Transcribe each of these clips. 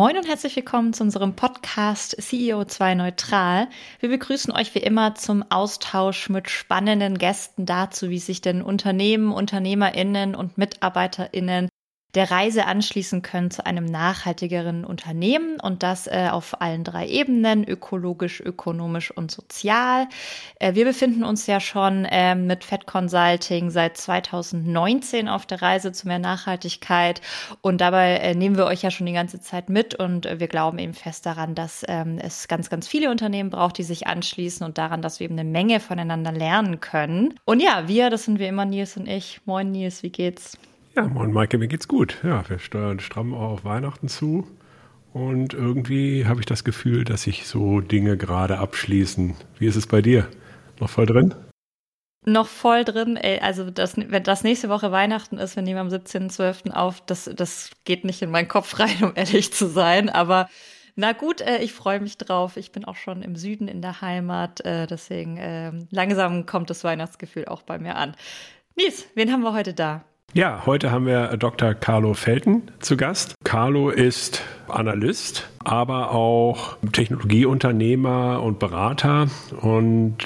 Moin und herzlich willkommen zu unserem Podcast CEO2 Neutral. Wir begrüßen euch wie immer zum Austausch mit spannenden Gästen dazu, wie sich denn Unternehmen, Unternehmerinnen und Mitarbeiterinnen der Reise anschließen können zu einem nachhaltigeren Unternehmen und das äh, auf allen drei Ebenen, ökologisch, ökonomisch und sozial. Äh, wir befinden uns ja schon äh, mit Fed Consulting seit 2019 auf der Reise zu mehr Nachhaltigkeit und dabei äh, nehmen wir euch ja schon die ganze Zeit mit und wir glauben eben fest daran, dass ähm, es ganz, ganz viele Unternehmen braucht, die sich anschließen und daran, dass wir eben eine Menge voneinander lernen können. Und ja, wir, das sind wir immer Nils und ich. Moin Nils, wie geht's? Ja, moin Maike, mir geht's gut. Ja, wir steuern stramm auf Weihnachten zu. Und irgendwie habe ich das Gefühl, dass sich so Dinge gerade abschließen. Wie ist es bei dir? Noch voll drin? Noch voll drin. Ey, also, das, wenn das nächste Woche Weihnachten ist, wir nehmen am 17.12. auf, das, das geht nicht in meinen Kopf rein, um ehrlich zu sein. Aber na gut, äh, ich freue mich drauf. Ich bin auch schon im Süden in der Heimat. Äh, deswegen äh, langsam kommt das Weihnachtsgefühl auch bei mir an. Nies, wen haben wir heute da? Ja, heute haben wir Dr. Carlo Felten zu Gast. Carlo ist Analyst, aber auch Technologieunternehmer und Berater und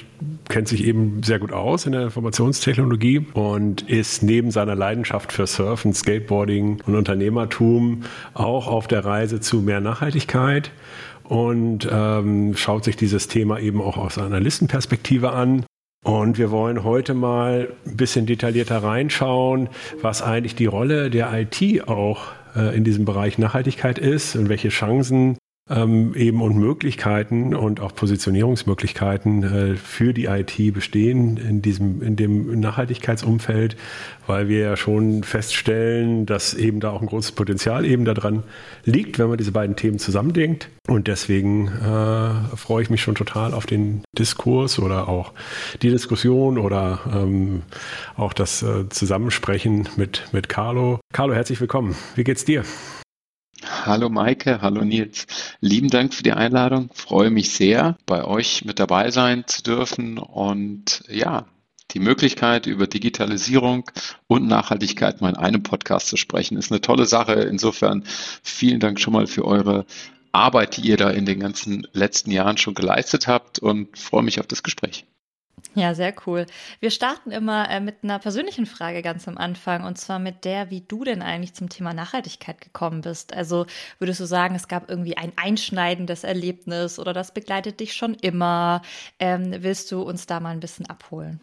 kennt sich eben sehr gut aus in der Informationstechnologie und ist neben seiner Leidenschaft für Surfen, Skateboarding und Unternehmertum auch auf der Reise zu mehr Nachhaltigkeit und ähm, schaut sich dieses Thema eben auch aus einer Analystenperspektive an und wir wollen heute mal ein bisschen detaillierter reinschauen, was eigentlich die Rolle der IT auch äh, in diesem Bereich Nachhaltigkeit ist und welche Chancen ähm, eben und Möglichkeiten und auch Positionierungsmöglichkeiten äh, für die IT bestehen in diesem, in dem Nachhaltigkeitsumfeld, weil wir ja schon feststellen, dass eben da auch ein großes Potenzial eben daran liegt, wenn man diese beiden Themen zusammendenkt. Und deswegen äh, freue ich mich schon total auf den Diskurs oder auch die Diskussion oder ähm, auch das äh, Zusammensprechen mit, mit Carlo. Carlo, herzlich willkommen. Wie geht's dir? Hallo Maike, hallo Nils. Lieben Dank für die Einladung. Freue mich sehr, bei euch mit dabei sein zu dürfen und ja, die Möglichkeit, über Digitalisierung und Nachhaltigkeit mal in einem Podcast zu sprechen, ist eine tolle Sache. Insofern vielen Dank schon mal für eure Arbeit, die ihr da in den ganzen letzten Jahren schon geleistet habt und freue mich auf das Gespräch. Ja, sehr cool. Wir starten immer äh, mit einer persönlichen Frage ganz am Anfang und zwar mit der, wie du denn eigentlich zum Thema Nachhaltigkeit gekommen bist. Also würdest du sagen, es gab irgendwie ein einschneidendes Erlebnis oder das begleitet dich schon immer? Ähm, willst du uns da mal ein bisschen abholen?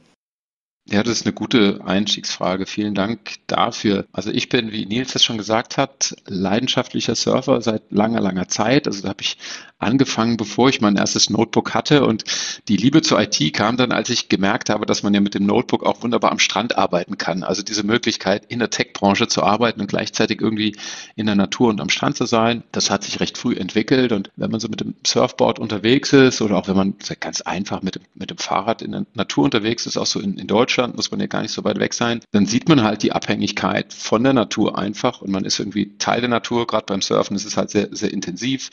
Ja, das ist eine gute Einstiegsfrage. Vielen Dank dafür. Also ich bin, wie Nils das schon gesagt hat, leidenschaftlicher Surfer seit langer, langer Zeit. Also da habe ich angefangen, bevor ich mein erstes Notebook hatte. Und die Liebe zur IT kam dann, als ich gemerkt habe, dass man ja mit dem Notebook auch wunderbar am Strand arbeiten kann. Also diese Möglichkeit, in der Tech-Branche zu arbeiten und gleichzeitig irgendwie in der Natur und am Strand zu sein, das hat sich recht früh entwickelt. Und wenn man so mit dem Surfboard unterwegs ist oder auch wenn man ganz einfach mit dem, mit dem Fahrrad in der Natur unterwegs ist, auch so in, in Deutschland, Deutschland, muss man ja gar nicht so weit weg sein, dann sieht man halt die Abhängigkeit von der Natur einfach und man ist irgendwie Teil der Natur, gerade beim Surfen ist es halt sehr, sehr intensiv.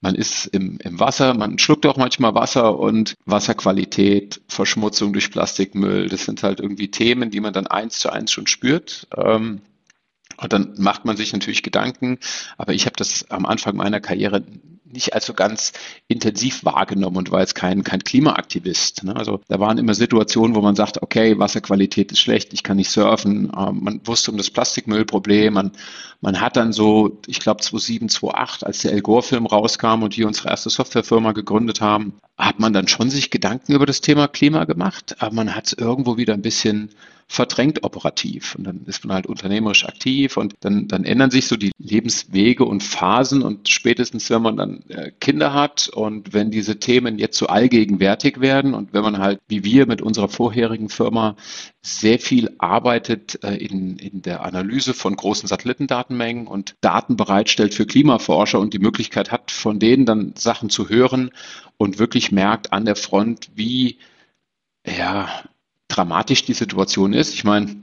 Man ist im, im Wasser, man schluckt auch manchmal Wasser und Wasserqualität, Verschmutzung durch Plastikmüll, das sind halt irgendwie Themen, die man dann eins zu eins schon spürt. Ähm, und dann macht man sich natürlich Gedanken, aber ich habe das am Anfang meiner Karriere nicht als so ganz intensiv wahrgenommen und war jetzt kein, kein Klimaaktivist. Ne? Also da waren immer Situationen, wo man sagt, okay, Wasserqualität ist schlecht, ich kann nicht surfen. Ähm, man wusste um das Plastikmüllproblem. Man, man hat dann so, ich glaube 2007, 2008, als der El Gore-Film rauskam und wir unsere erste Softwarefirma gegründet haben, hat man dann schon sich Gedanken über das Thema Klima gemacht, aber man hat es irgendwo wieder ein bisschen verdrängt operativ. Und dann ist man halt unternehmerisch aktiv und dann, dann ändern sich so die Lebenswege und Phasen und spätestens, wenn man dann äh, Kinder hat und wenn diese Themen jetzt so allgegenwärtig werden und wenn man halt, wie wir mit unserer vorherigen Firma, sehr viel arbeitet äh, in, in der Analyse von großen Satellitendatenmengen und Daten bereitstellt für Klimaforscher und die Möglichkeit hat, von denen dann Sachen zu hören und wirklich merkt an der Front, wie ja, dramatisch die Situation ist. Ich meine,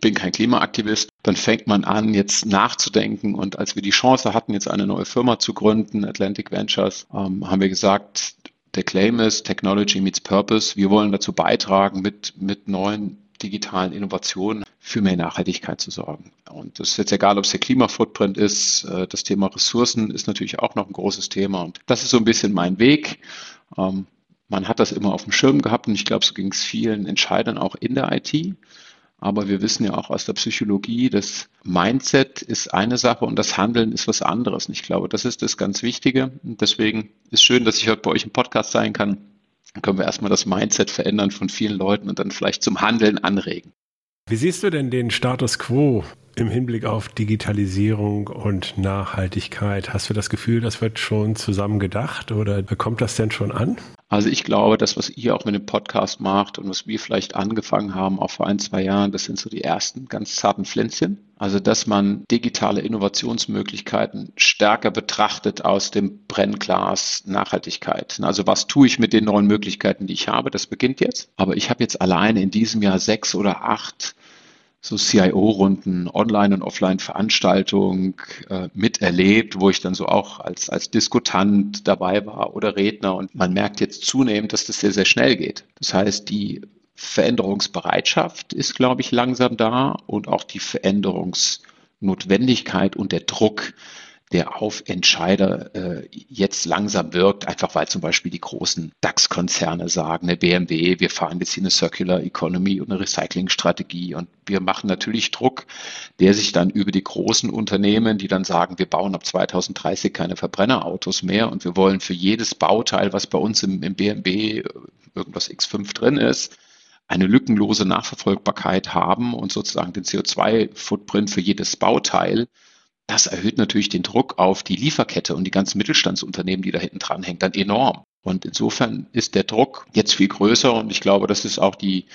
bin kein Klimaaktivist, dann fängt man an, jetzt nachzudenken. Und als wir die Chance hatten, jetzt eine neue Firma zu gründen, Atlantic Ventures, ähm, haben wir gesagt, der Claim ist Technology meets Purpose. Wir wollen dazu beitragen, mit, mit neuen digitalen Innovationen für mehr Nachhaltigkeit zu sorgen. Und das ist jetzt egal, ob es der Klimafootprint ist, äh, das Thema Ressourcen ist natürlich auch noch ein großes Thema. Und das ist so ein bisschen mein Weg. Ähm, man hat das immer auf dem Schirm gehabt und ich glaube, so ging es vielen Entscheidern auch in der IT. Aber wir wissen ja auch aus der Psychologie, das Mindset ist eine Sache und das Handeln ist was anderes. Und ich glaube, das ist das ganz Wichtige. Und deswegen ist schön, dass ich heute bei euch im Podcast sein kann. Dann können wir erstmal das Mindset verändern von vielen Leuten und dann vielleicht zum Handeln anregen. Wie siehst du denn den Status quo im Hinblick auf Digitalisierung und Nachhaltigkeit? Hast du das Gefühl, das wird schon zusammen gedacht oder kommt das denn schon an? Also ich glaube, das, was ihr auch mit dem Podcast macht und was wir vielleicht angefangen haben, auch vor ein, zwei Jahren, das sind so die ersten ganz zarten Pflänzchen. Also, dass man digitale Innovationsmöglichkeiten stärker betrachtet aus dem Brennglas Nachhaltigkeit. Also, was tue ich mit den neuen Möglichkeiten, die ich habe? Das beginnt jetzt. Aber ich habe jetzt alleine in diesem Jahr sechs oder acht so CIO-Runden, Online- und Offline-Veranstaltungen äh, miterlebt, wo ich dann so auch als, als Diskutant dabei war oder Redner. Und man merkt jetzt zunehmend, dass das sehr, sehr schnell geht. Das heißt, die Veränderungsbereitschaft ist, glaube ich, langsam da und auch die Veränderungsnotwendigkeit und der Druck, der auf Entscheider äh, jetzt langsam wirkt, einfach weil zum Beispiel die großen DAX-Konzerne sagen, eine BMW, wir fahren jetzt hier eine Circular Economy und eine Recycling-Strategie und wir machen natürlich Druck, der sich dann über die großen Unternehmen, die dann sagen, wir bauen ab 2030 keine Verbrennerautos mehr und wir wollen für jedes Bauteil, was bei uns im, im BMW äh, irgendwas X5 drin ist, eine lückenlose Nachverfolgbarkeit haben und sozusagen den CO2-Footprint für jedes Bauteil das erhöht natürlich den Druck auf die Lieferkette und die ganzen Mittelstandsunternehmen, die da hinten dran hängen, dann enorm. Und insofern ist der Druck jetzt viel größer und ich glaube, das ist auch die,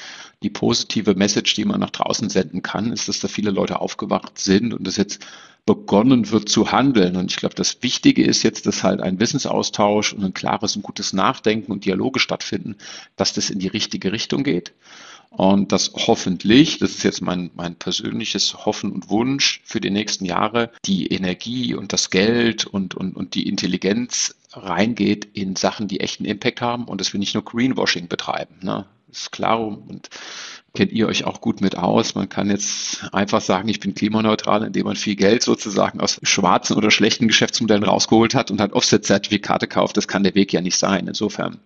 die positive Message, die man nach draußen senden kann, ist, dass da viele Leute aufgewacht sind und es jetzt begonnen wird zu handeln. Und ich glaube, das Wichtige ist jetzt, dass halt ein Wissensaustausch und ein klares und gutes Nachdenken und Dialoge stattfinden, dass das in die richtige Richtung geht. Und das hoffentlich, das ist jetzt mein, mein persönliches Hoffen und Wunsch für die nächsten Jahre, die Energie und das Geld und, und, und die Intelligenz reingeht in Sachen, die echten Impact haben und dass wir nicht nur Greenwashing betreiben. Ne? Ist klar und kennt ihr euch auch gut mit aus. Man kann jetzt einfach sagen, ich bin klimaneutral, indem man viel Geld sozusagen aus schwarzen oder schlechten Geschäftsmodellen rausgeholt hat und hat Offset-Zertifikate kauft. Das kann der Weg ja nicht sein. Insofern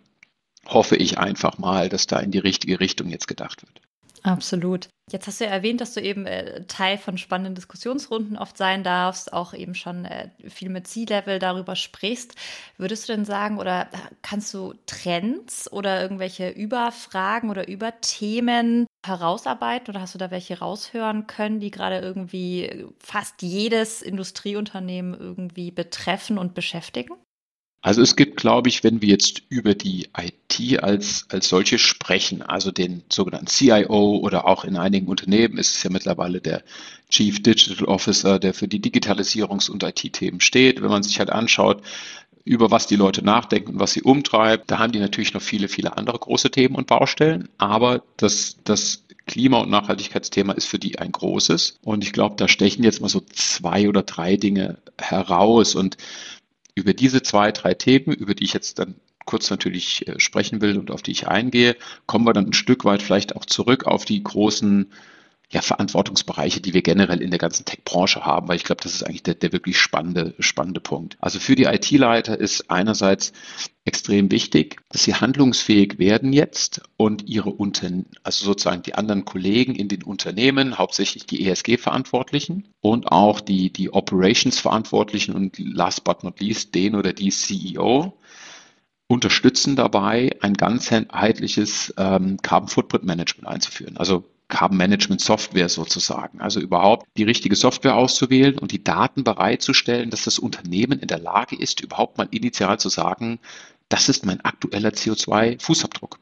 hoffe ich einfach mal, dass da in die richtige Richtung jetzt gedacht wird. Absolut. Jetzt hast du ja erwähnt, dass du eben äh, Teil von spannenden Diskussionsrunden oft sein darfst, auch eben schon äh, viel mit C-Level darüber sprichst. Würdest du denn sagen, oder kannst du Trends oder irgendwelche Überfragen oder Überthemen herausarbeiten oder hast du da welche raushören können, die gerade irgendwie fast jedes Industrieunternehmen irgendwie betreffen und beschäftigen? Also es gibt, glaube ich, wenn wir jetzt über die IT als, als solche sprechen, also den sogenannten CIO oder auch in einigen Unternehmen ist es ja mittlerweile der Chief Digital Officer, der für die Digitalisierungs- und IT-Themen steht. Wenn man sich halt anschaut, über was die Leute nachdenken und was sie umtreibt, da haben die natürlich noch viele, viele andere große Themen und Baustellen. Aber das, das Klima- und Nachhaltigkeitsthema ist für die ein großes. Und ich glaube, da stechen jetzt mal so zwei oder drei Dinge heraus. Und über diese zwei, drei Themen, über die ich jetzt dann kurz natürlich äh, sprechen will und auf die ich eingehe, kommen wir dann ein Stück weit vielleicht auch zurück auf die großen ja, Verantwortungsbereiche, die wir generell in der ganzen Tech-Branche haben, weil ich glaube, das ist eigentlich der, der wirklich spannende, spannende Punkt. Also für die IT-Leiter ist einerseits extrem wichtig, dass sie handlungsfähig werden jetzt und ihre Unternehmen, also sozusagen die anderen Kollegen in den Unternehmen, hauptsächlich die ESG-Verantwortlichen und auch die, die Operations-Verantwortlichen und last but not least den oder die CEO, unterstützen dabei, ein ganzheitliches ähm, Carbon Footprint Management einzuführen. Also Carbon Management Software sozusagen. Also überhaupt die richtige Software auszuwählen und die Daten bereitzustellen, dass das Unternehmen in der Lage ist, überhaupt mal initial zu sagen, das ist mein aktueller CO2-Fußabdruck.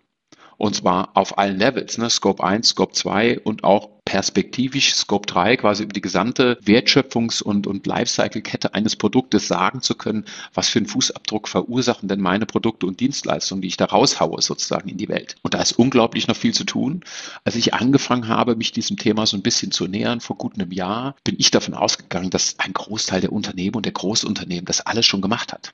Und zwar auf allen Levels, ne? Scope 1, Scope 2 und auch perspektivisch Scope 3, quasi über die gesamte Wertschöpfungs- und, und Lifecycle-Kette eines Produktes sagen zu können, was für einen Fußabdruck verursachen denn meine Produkte und Dienstleistungen, die ich da raushaue, sozusagen in die Welt. Und da ist unglaublich noch viel zu tun. Als ich angefangen habe, mich diesem Thema so ein bisschen zu nähern, vor gut einem Jahr, bin ich davon ausgegangen, dass ein Großteil der Unternehmen und der Großunternehmen das alles schon gemacht hat.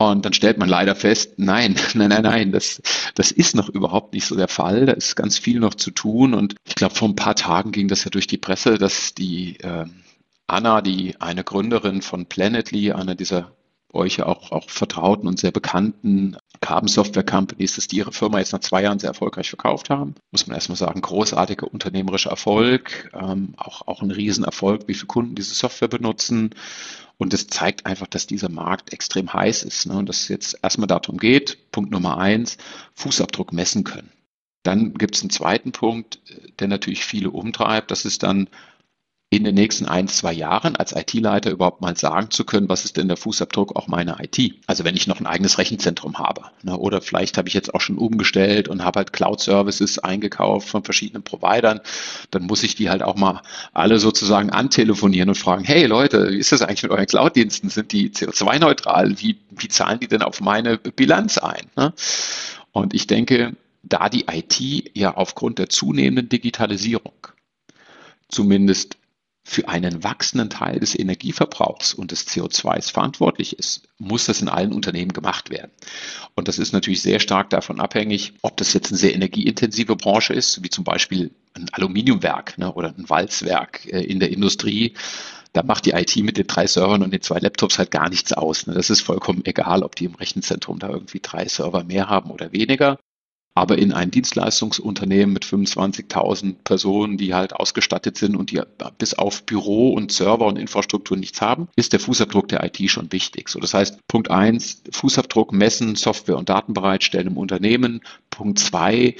Und dann stellt man leider fest, nein, nein, nein, nein, das, das ist noch überhaupt nicht so der Fall. Da ist ganz viel noch zu tun. Und ich glaube, vor ein paar Tagen ging das ja durch die Presse, dass die äh, Anna, die eine Gründerin von Planetly, einer dieser euch auch, auch vertrauten und sehr bekannten Carbon Software Companies, dass die ihre Firma jetzt nach zwei Jahren sehr erfolgreich verkauft haben. Muss man erstmal sagen, großartiger unternehmerischer Erfolg, ähm, auch, auch ein Riesenerfolg, wie viele Kunden diese Software benutzen. Und es zeigt einfach, dass dieser Markt extrem heiß ist ne? und dass es jetzt erstmal darum geht, Punkt Nummer eins, Fußabdruck messen können. Dann gibt es einen zweiten Punkt, der natürlich viele umtreibt. Das ist dann in den nächsten ein, zwei Jahren als IT-Leiter überhaupt mal sagen zu können, was ist denn der Fußabdruck auch meiner IT? Also wenn ich noch ein eigenes Rechenzentrum habe. Ne, oder vielleicht habe ich jetzt auch schon umgestellt und habe halt Cloud-Services eingekauft von verschiedenen Providern, dann muss ich die halt auch mal alle sozusagen antelefonieren und fragen, hey Leute, wie ist das eigentlich mit euren Cloud-Diensten? Sind die CO2-neutral? Wie, wie zahlen die denn auf meine Bilanz ein? Ne? Und ich denke, da die IT ja aufgrund der zunehmenden Digitalisierung zumindest für einen wachsenden Teil des Energieverbrauchs und des CO2s verantwortlich ist, muss das in allen Unternehmen gemacht werden. Und das ist natürlich sehr stark davon abhängig, ob das jetzt eine sehr energieintensive Branche ist, wie zum Beispiel ein Aluminiumwerk ne, oder ein Walzwerk äh, in der Industrie. Da macht die IT mit den drei Servern und den zwei Laptops halt gar nichts aus. Ne. Das ist vollkommen egal, ob die im Rechenzentrum da irgendwie drei Server mehr haben oder weniger. Aber in ein Dienstleistungsunternehmen mit 25.000 Personen, die halt ausgestattet sind und die bis auf Büro und Server und Infrastruktur nichts haben, ist der Fußabdruck der IT schon wichtig. So, das heißt, Punkt eins, Fußabdruck messen, Software und Daten bereitstellen im Unternehmen. Punkt zwei,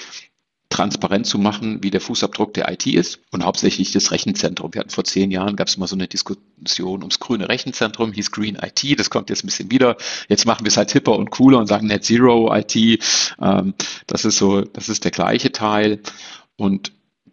transparent zu machen, wie der Fußabdruck der IT ist und hauptsächlich das Rechenzentrum. Wir hatten vor zehn Jahren, gab es mal so eine Diskussion ums grüne Rechenzentrum, hieß Green IT, das kommt jetzt ein bisschen wieder. Jetzt machen wir es halt hipper und cooler und sagen Net Zero IT. Ähm, das ist so, das ist der gleiche Teil. Und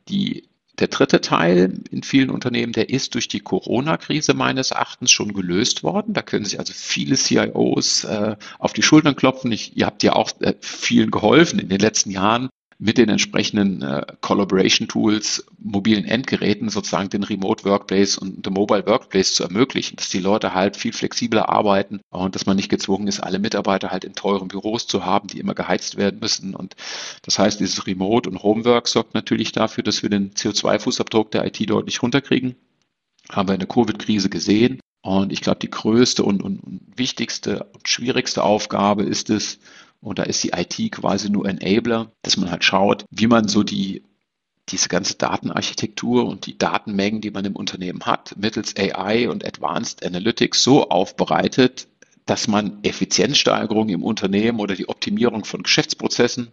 die der dritte Teil in vielen Unternehmen, der ist durch die Corona-Krise meines Erachtens schon gelöst worden. Da können sich also viele CIOs äh, auf die Schultern klopfen. Ich, ihr habt ja auch äh, vielen geholfen in den letzten Jahren, mit den entsprechenden äh, Collaboration Tools, mobilen Endgeräten sozusagen den Remote Workplace und den Mobile Workplace zu ermöglichen, dass die Leute halt viel flexibler arbeiten und dass man nicht gezwungen ist, alle Mitarbeiter halt in teuren Büros zu haben, die immer geheizt werden müssen. Und das heißt, dieses Remote und Homework sorgt natürlich dafür, dass wir den CO2-Fußabdruck der IT deutlich runterkriegen. Haben wir in der Covid-Krise gesehen. Und ich glaube, die größte und, und, und wichtigste und schwierigste Aufgabe ist es, und da ist die IT quasi nur Enabler, dass man halt schaut, wie man so die diese ganze Datenarchitektur und die Datenmengen, die man im Unternehmen hat, mittels AI und Advanced Analytics so aufbereitet, dass man Effizienzsteigerung im Unternehmen oder die Optimierung von Geschäftsprozessen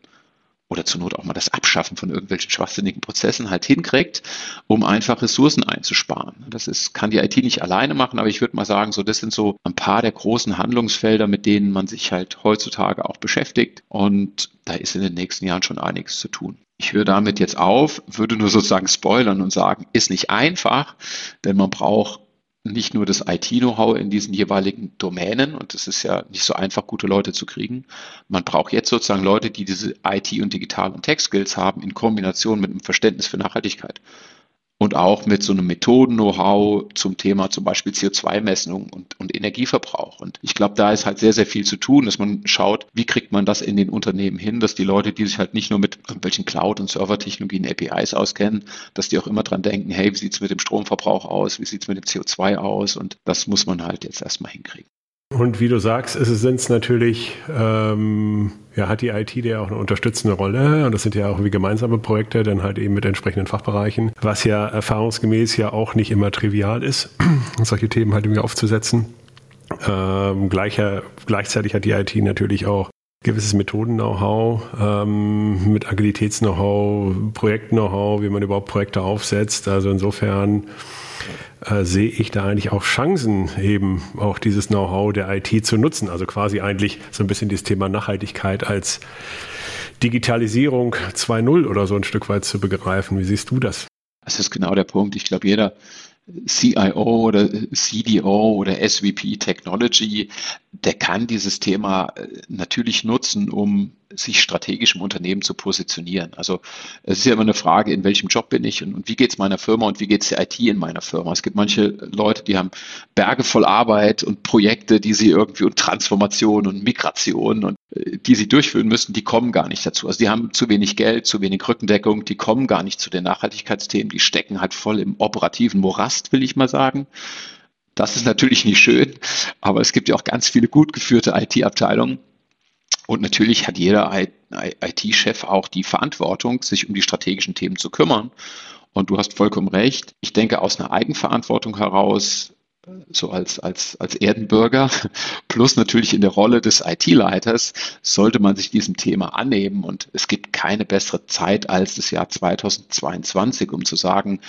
oder zur Not auch mal das Abschaffen von irgendwelchen schwachsinnigen Prozessen halt hinkriegt, um einfach Ressourcen einzusparen. Das ist, kann die IT nicht alleine machen, aber ich würde mal sagen, so das sind so ein paar der großen Handlungsfelder, mit denen man sich halt heutzutage auch beschäftigt. Und da ist in den nächsten Jahren schon einiges zu tun. Ich höre damit jetzt auf, würde nur sozusagen spoilern und sagen, ist nicht einfach, denn man braucht nicht nur das IT-Know-how in diesen jeweiligen Domänen und es ist ja nicht so einfach, gute Leute zu kriegen. Man braucht jetzt sozusagen Leute, die diese IT- und Digital- und Tech-Skills haben in Kombination mit einem Verständnis für Nachhaltigkeit und auch mit so einem Methoden-Know-how zum Thema zum Beispiel CO2-Messung und, und Energieverbrauch. Und ich glaube, da ist halt sehr, sehr viel zu tun, dass man schaut, wie kriegt man das in den Unternehmen hin, dass die Leute, die sich halt nicht nur mit irgendwelchen Cloud- und Servertechnologien, APIs auskennen, dass die auch immer dran denken, hey, wie sieht's mit dem Stromverbrauch aus, wie sieht's mit dem CO2 aus? Und das muss man halt jetzt erstmal hinkriegen. Und wie du sagst, es sind natürlich, ähm, ja, hat die IT ja auch eine unterstützende Rolle. Und das sind ja auch wie gemeinsame Projekte, dann halt eben mit entsprechenden Fachbereichen, was ja erfahrungsgemäß ja auch nicht immer trivial ist, solche Themen halt irgendwie aufzusetzen. Ähm, gleicher, gleichzeitig hat die IT natürlich auch gewisses Methoden-Know-how, ähm, mit Agilitäts-Know-how, Projekt-Know-how, wie man überhaupt Projekte aufsetzt. Also insofern äh, sehe ich da eigentlich auch Chancen, eben auch dieses Know-how der IT zu nutzen. Also quasi eigentlich so ein bisschen das Thema Nachhaltigkeit als Digitalisierung 2.0 oder so ein Stück weit zu begreifen. Wie siehst du das? Das ist genau der Punkt. Ich glaube, jeder CIO oder CDO oder SVP Technology, der kann dieses Thema äh, natürlich nutzen, um sich strategisch im Unternehmen zu positionieren. Also es ist ja immer eine Frage, in welchem Job bin ich und, und wie geht es meiner Firma und wie geht es der IT in meiner Firma. Es gibt manche Leute, die haben Berge voll Arbeit und Projekte, die sie irgendwie und Transformation und Migration und äh, die sie durchführen müssen, die kommen gar nicht dazu. Also die haben zu wenig Geld, zu wenig Rückendeckung, die kommen gar nicht zu den Nachhaltigkeitsthemen, die stecken halt voll im operativen Morast, will ich mal sagen. Das ist natürlich nicht schön, aber es gibt ja auch ganz viele gut geführte IT-Abteilungen, und natürlich hat jeder IT-Chef auch die Verantwortung, sich um die strategischen Themen zu kümmern. Und du hast vollkommen recht. Ich denke, aus einer Eigenverantwortung heraus, so als, als, als Erdenbürger, plus natürlich in der Rolle des IT-Leiters, sollte man sich diesem Thema annehmen. Und es gibt keine bessere Zeit als das Jahr 2022, um zu sagen,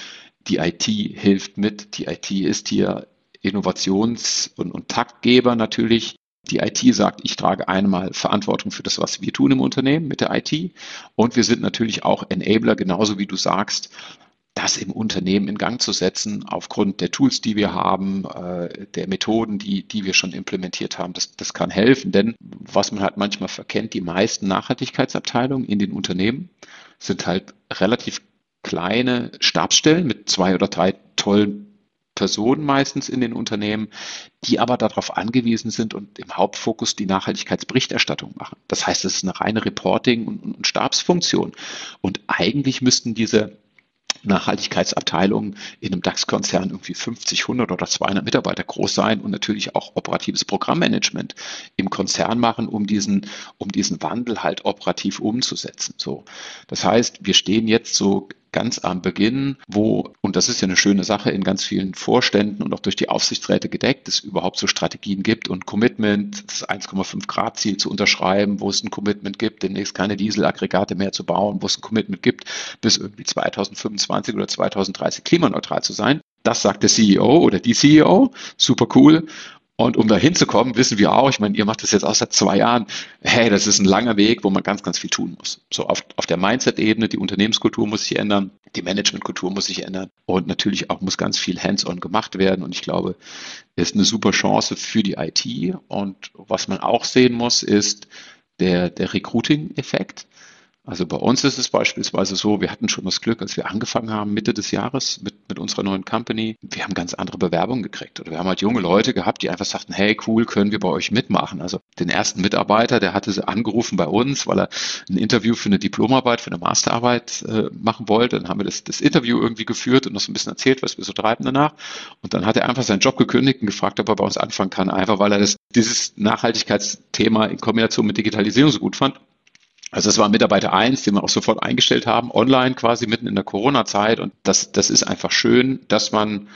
die IT hilft mit, die IT ist hier Innovations- und, und Taktgeber natürlich die IT sagt, ich trage einmal Verantwortung für das, was wir tun im Unternehmen mit der IT. Und wir sind natürlich auch Enabler, genauso wie du sagst, das im Unternehmen in Gang zu setzen, aufgrund der Tools, die wir haben, äh, der Methoden, die, die wir schon implementiert haben. Das, das kann helfen, denn was man halt manchmal verkennt, die meisten Nachhaltigkeitsabteilungen in den Unternehmen sind halt relativ kleine Stabsstellen mit zwei oder drei tollen Personen meistens in den Unternehmen, die aber darauf angewiesen sind und im Hauptfokus die Nachhaltigkeitsberichterstattung machen. Das heißt, es ist eine reine Reporting- und, Stabsfunktion. Und eigentlich müssten diese Nachhaltigkeitsabteilungen in einem DAX-Konzern irgendwie 50, 100 oder 200 Mitarbeiter groß sein und natürlich auch operatives Programmmanagement im Konzern machen, um diesen, um diesen Wandel halt operativ umzusetzen. So. Das heißt, wir stehen jetzt so ganz am Beginn, wo, und das ist ja eine schöne Sache, in ganz vielen Vorständen und auch durch die Aufsichtsräte gedeckt, es überhaupt so Strategien gibt und Commitment, das 1,5 Grad Ziel zu unterschreiben, wo es ein Commitment gibt, demnächst keine Dieselaggregate mehr zu bauen, wo es ein Commitment gibt, bis irgendwie 2025 oder 2030 klimaneutral zu sein. Das sagt der CEO oder die CEO. Super cool. Und um da hinzukommen, wissen wir auch, ich meine, ihr macht das jetzt auch seit zwei Jahren, hey, das ist ein langer Weg, wo man ganz, ganz viel tun muss. So auf, auf der Mindset-Ebene, die Unternehmenskultur muss sich ändern, die Managementkultur muss sich ändern und natürlich auch muss ganz viel hands-on gemacht werden. Und ich glaube, ist eine super Chance für die IT. Und was man auch sehen muss, ist der, der Recruiting-Effekt. Also bei uns ist es beispielsweise so, wir hatten schon das Glück, als wir angefangen haben, Mitte des Jahres mit, mit unserer neuen Company, wir haben ganz andere Bewerbungen gekriegt. Oder wir haben halt junge Leute gehabt, die einfach sagten, hey, cool, können wir bei euch mitmachen. Also den ersten Mitarbeiter, der hatte sie angerufen bei uns, weil er ein Interview für eine Diplomarbeit, für eine Masterarbeit äh, machen wollte. Dann haben wir das, das Interview irgendwie geführt und noch so ein bisschen erzählt, was wir so treiben danach. Und dann hat er einfach seinen Job gekündigt und gefragt, ob er bei uns anfangen kann, einfach weil er das, dieses Nachhaltigkeitsthema in Kombination mit Digitalisierung so gut fand. Also das war Mitarbeiter eins, den wir auch sofort eingestellt haben, online quasi mitten in der Corona-Zeit. Und das, das ist einfach schön, dass man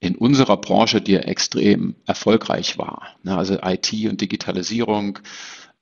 in unserer Branche, die ja extrem erfolgreich war, ne, also IT und Digitalisierung,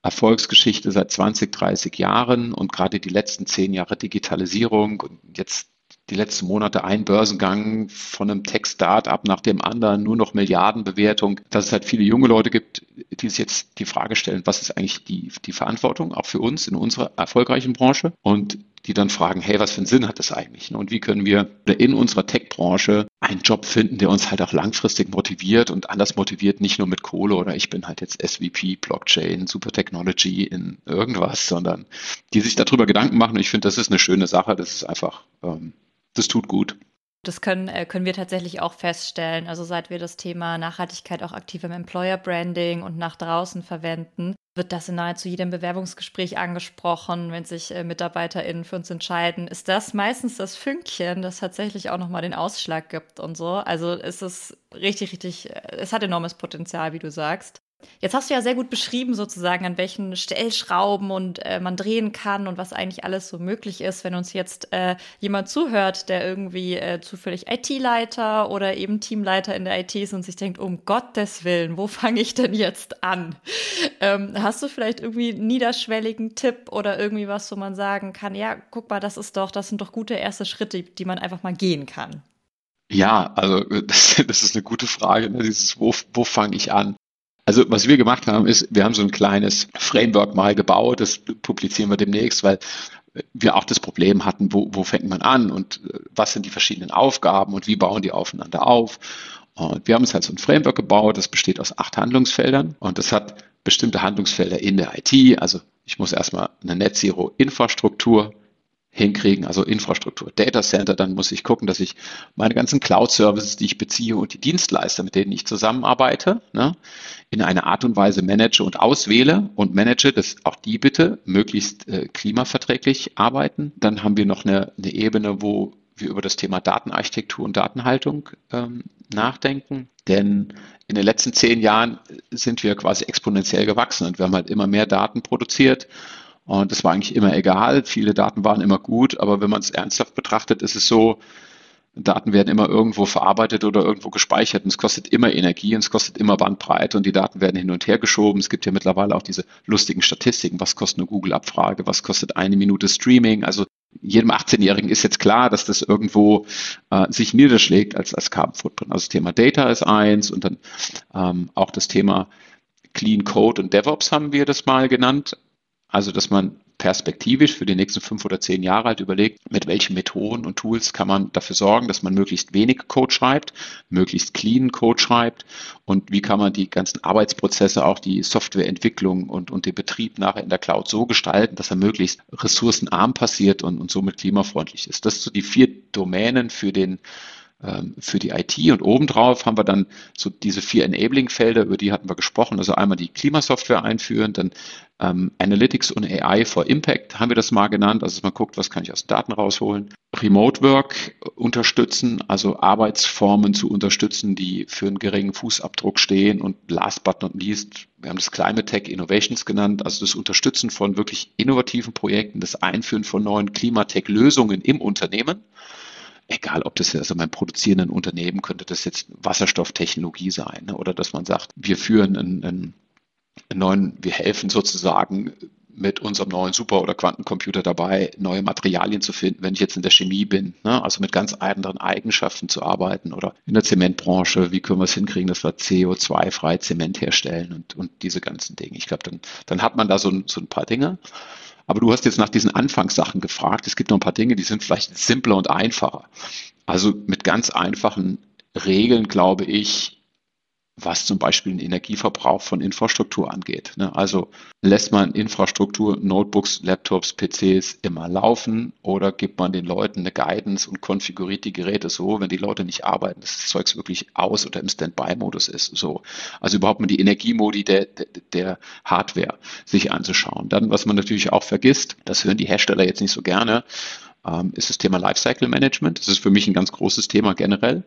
Erfolgsgeschichte seit 20, 30 Jahren und gerade die letzten zehn Jahre Digitalisierung und jetzt die letzten Monate ein Börsengang von einem Tech-Startup nach dem anderen, nur noch Milliardenbewertung, dass es halt viele junge Leute gibt, die sich jetzt die Frage stellen, was ist eigentlich die, die Verantwortung, auch für uns in unserer erfolgreichen Branche? Und die dann fragen, hey, was für einen Sinn hat das eigentlich? Und wie können wir in unserer Tech-Branche einen Job finden, der uns halt auch langfristig motiviert und anders motiviert, nicht nur mit Kohle oder ich bin halt jetzt SVP, Blockchain, Super Technology in irgendwas, sondern die sich darüber Gedanken machen. Und ich finde, das ist eine schöne Sache. Das ist einfach ähm, das tut gut. Das können, äh, können wir tatsächlich auch feststellen. Also seit wir das Thema Nachhaltigkeit auch aktiv im Employer Branding und nach draußen verwenden, wird das in nahezu jedem Bewerbungsgespräch angesprochen, wenn sich äh, MitarbeiterInnen für uns entscheiden. Ist das meistens das Fünkchen, das tatsächlich auch nochmal den Ausschlag gibt und so? Also ist es richtig, richtig, äh, es hat enormes Potenzial, wie du sagst. Jetzt hast du ja sehr gut beschrieben, sozusagen, an welchen Stellschrauben und äh, man drehen kann und was eigentlich alles so möglich ist, wenn uns jetzt äh, jemand zuhört, der irgendwie äh, zufällig IT-Leiter oder eben Teamleiter in der IT ist und sich denkt, um Gottes Willen, wo fange ich denn jetzt an? Ähm, hast du vielleicht irgendwie einen niederschwelligen Tipp oder irgendwie was, wo man sagen kann, ja, guck mal, das ist doch, das sind doch gute erste Schritte, die man einfach mal gehen kann? Ja, also das, das ist eine gute Frage. Ne? Dieses, wo, wo fange ich an? Also was wir gemacht haben, ist, wir haben so ein kleines Framework mal gebaut, das publizieren wir demnächst, weil wir auch das Problem hatten, wo, wo fängt man an und äh, was sind die verschiedenen Aufgaben und wie bauen die aufeinander auf. Und wir haben uns halt so ein Framework gebaut, das besteht aus acht Handlungsfeldern und das hat bestimmte Handlungsfelder in der IT, also ich muss erstmal eine Net Zero Infrastruktur hinkriegen, also Infrastruktur, Data Center, dann muss ich gucken, dass ich meine ganzen Cloud-Services, die ich beziehe und die Dienstleister, mit denen ich zusammenarbeite, ne, in einer Art und Weise manage und auswähle und manage, dass auch die bitte möglichst äh, klimaverträglich arbeiten. Dann haben wir noch eine, eine Ebene, wo wir über das Thema Datenarchitektur und Datenhaltung ähm, nachdenken. Denn in den letzten zehn Jahren sind wir quasi exponentiell gewachsen und wir haben halt immer mehr Daten produziert und das war eigentlich immer egal. Viele Daten waren immer gut, aber wenn man es ernsthaft betrachtet, ist es so, Daten werden immer irgendwo verarbeitet oder irgendwo gespeichert und es kostet immer Energie und es kostet immer Bandbreite und die Daten werden hin und her geschoben. Es gibt ja mittlerweile auch diese lustigen Statistiken. Was kostet eine Google-Abfrage? Was kostet eine Minute Streaming? Also jedem 18-Jährigen ist jetzt klar, dass das irgendwo äh, sich niederschlägt als, als Carbon Footprint. Also das Thema Data ist eins und dann ähm, auch das Thema Clean Code und DevOps haben wir das mal genannt. Also, dass man perspektivisch für die nächsten fünf oder zehn Jahre halt überlegt, mit welchen Methoden und Tools kann man dafür sorgen, dass man möglichst wenig Code schreibt, möglichst clean Code schreibt und wie kann man die ganzen Arbeitsprozesse, auch die Softwareentwicklung und, und den Betrieb nachher in der Cloud so gestalten, dass er möglichst ressourcenarm passiert und, und somit klimafreundlich ist. Das sind so die vier Domänen für den für die IT und obendrauf haben wir dann so diese vier Enabling-Felder, über die hatten wir gesprochen. Also einmal die Klimasoftware einführen, dann ähm, Analytics und AI for Impact haben wir das mal genannt. Also man guckt, was kann ich aus Daten rausholen. Remote Work unterstützen, also Arbeitsformen zu unterstützen, die für einen geringen Fußabdruck stehen. Und last but not least, wir haben das Climate Tech Innovations genannt, also das Unterstützen von wirklich innovativen Projekten, das Einführen von neuen Klimatech-Lösungen im Unternehmen egal ob das also beim produzierenden Unternehmen könnte das jetzt Wasserstofftechnologie sein ne? oder dass man sagt, wir führen einen, einen, neuen, wir helfen sozusagen mit unserem neuen Super- oder Quantencomputer dabei, neue Materialien zu finden, wenn ich jetzt in der Chemie bin, ne? also mit ganz anderen Eigenschaften zu arbeiten oder in der Zementbranche, wie können wir es hinkriegen, dass wir CO2-frei Zement herstellen und, und diese ganzen Dinge. Ich glaube, dann, dann hat man da so, so ein paar Dinge. Aber du hast jetzt nach diesen Anfangssachen gefragt. Es gibt noch ein paar Dinge, die sind vielleicht simpler und einfacher. Also mit ganz einfachen Regeln, glaube ich, was zum Beispiel den Energieverbrauch von Infrastruktur angeht. Ne? Also lässt man Infrastruktur, Notebooks, Laptops, PCs immer laufen oder gibt man den Leuten eine Guidance und konfiguriert die Geräte so, wenn die Leute nicht arbeiten, dass das Zeugs wirklich aus oder im Standby-Modus ist. So. Also überhaupt mal die Energiemodi der, der, der Hardware sich anzuschauen. Dann, was man natürlich auch vergisst, das hören die Hersteller jetzt nicht so gerne, ähm, ist das Thema Lifecycle Management. Das ist für mich ein ganz großes Thema generell.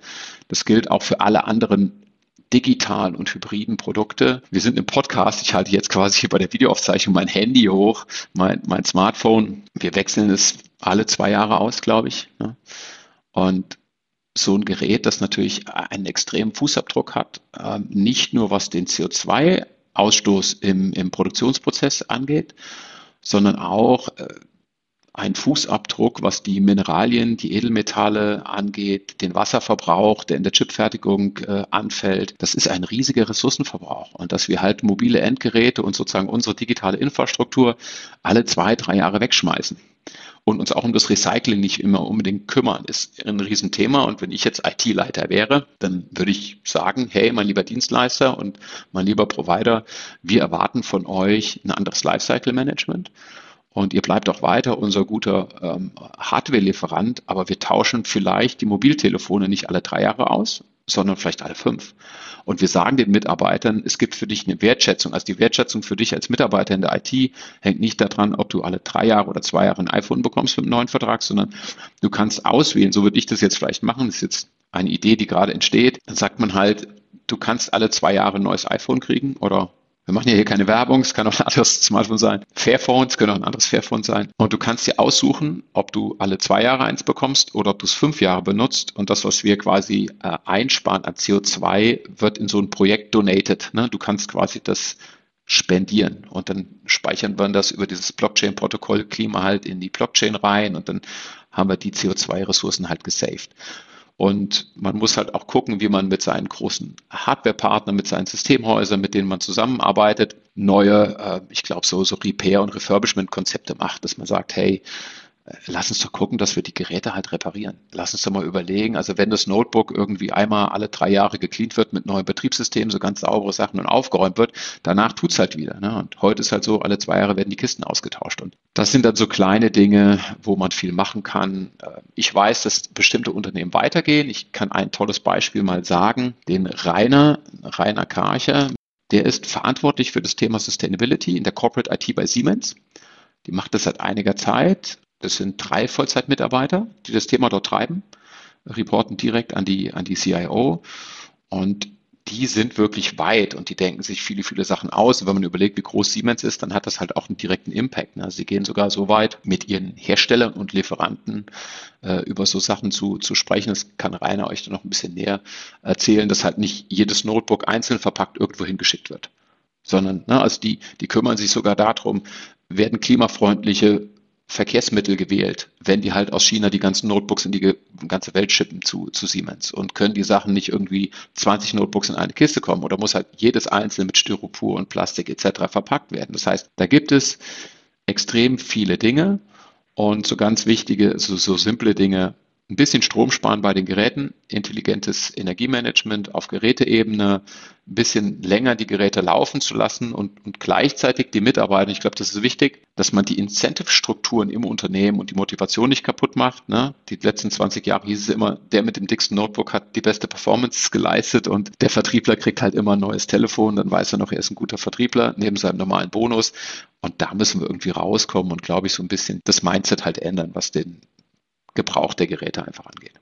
Das gilt auch für alle anderen digitalen und hybriden Produkte. Wir sind im Podcast. Ich halte jetzt quasi hier bei der Videoaufzeichnung mein Handy hoch, mein, mein Smartphone. Wir wechseln es alle zwei Jahre aus, glaube ich. Ne? Und so ein Gerät, das natürlich einen extremen Fußabdruck hat, ähm, nicht nur was den CO2-Ausstoß im, im Produktionsprozess angeht, sondern auch äh, ein Fußabdruck, was die Mineralien, die Edelmetalle angeht, den Wasserverbrauch, der in der Chipfertigung äh, anfällt. Das ist ein riesiger Ressourcenverbrauch. Und dass wir halt mobile Endgeräte und sozusagen unsere digitale Infrastruktur alle zwei, drei Jahre wegschmeißen und uns auch um das Recycling nicht immer unbedingt kümmern, ist ein Riesenthema. Und wenn ich jetzt IT-Leiter wäre, dann würde ich sagen, hey, mein lieber Dienstleister und mein lieber Provider, wir erwarten von euch ein anderes Lifecycle-Management. Und ihr bleibt auch weiter unser guter ähm, Hardware-Lieferant, aber wir tauschen vielleicht die Mobiltelefone nicht alle drei Jahre aus, sondern vielleicht alle fünf. Und wir sagen den Mitarbeitern, es gibt für dich eine Wertschätzung. Also die Wertschätzung für dich als Mitarbeiter in der IT hängt nicht daran, ob du alle drei Jahre oder zwei Jahre ein iPhone bekommst mit einem neuen Vertrag, sondern du kannst auswählen. So würde ich das jetzt vielleicht machen. Das ist jetzt eine Idee, die gerade entsteht. Dann sagt man halt, du kannst alle zwei Jahre ein neues iPhone kriegen oder wir machen ja hier keine Werbung, es kann auch ein anderes Smartphone sein. Fairphones können auch ein anderes Fairphone sein. Und du kannst dir aussuchen, ob du alle zwei Jahre eins bekommst oder ob du es fünf Jahre benutzt. Und das, was wir quasi äh, einsparen an CO2, wird in so ein Projekt donated. Ne? Du kannst quasi das spendieren und dann speichern wir das über dieses Blockchain-Protokoll Klima halt in die Blockchain rein und dann haben wir die CO2-Ressourcen halt gesaved. Und man muss halt auch gucken, wie man mit seinen großen Hardware-Partnern, mit seinen Systemhäusern, mit denen man zusammenarbeitet, neue, äh, ich glaube, so, so Repair- und Refurbishment-Konzepte macht, dass man sagt, hey, lass uns doch gucken, dass wir die Geräte halt reparieren. Lass uns doch mal überlegen, also wenn das Notebook irgendwie einmal alle drei Jahre gecleant wird mit neuen Betriebssystemen, so ganz saubere Sachen und aufgeräumt wird, danach tut's halt wieder. Ne? Und heute ist halt so, alle zwei Jahre werden die Kisten ausgetauscht. Und das sind dann so kleine Dinge, wo man viel machen kann. Äh, ich weiß, dass bestimmte Unternehmen weitergehen. Ich kann ein tolles Beispiel mal sagen. Den Rainer, Rainer Karcher, der ist verantwortlich für das Thema Sustainability in der Corporate IT bei Siemens. Die macht das seit einiger Zeit das sind drei Vollzeitmitarbeiter, die das Thema dort treiben, reporten direkt an die, an die CIO und die sind wirklich weit und die denken sich viele, viele Sachen aus. Und wenn man überlegt, wie groß Siemens ist, dann hat das halt auch einen direkten Impact. Ne? Sie gehen sogar so weit, mit ihren Herstellern und Lieferanten äh, über so Sachen zu, zu sprechen. Das kann Rainer euch dann noch ein bisschen näher erzählen, dass halt nicht jedes Notebook einzeln verpackt irgendwo hingeschickt wird. Sondern, ne, also die, die kümmern sich sogar darum, werden klimafreundliche Verkehrsmittel gewählt, wenn die halt aus China die ganzen Notebooks in die ganze Welt schippen zu, zu Siemens und können die Sachen nicht irgendwie 20 Notebooks in eine Kiste kommen oder muss halt jedes einzelne mit Styropor und Plastik etc. verpackt werden. Das heißt, da gibt es extrem viele Dinge und so ganz wichtige, so, so simple Dinge ein bisschen Strom sparen bei den Geräten, intelligentes Energiemanagement auf Geräteebene, ein bisschen länger die Geräte laufen zu lassen und, und gleichzeitig die Mitarbeiter, ich glaube, das ist wichtig, dass man die Incentive-Strukturen im Unternehmen und die Motivation nicht kaputt macht. Ne? Die letzten 20 Jahre hieß es immer, der mit dem dicksten Notebook hat die beste Performance geleistet und der Vertriebler kriegt halt immer ein neues Telefon, dann weiß er noch, er ist ein guter Vertriebler neben seinem normalen Bonus. Und da müssen wir irgendwie rauskommen und, glaube ich, so ein bisschen das Mindset halt ändern, was den Gebrauch der Geräte einfach angeht.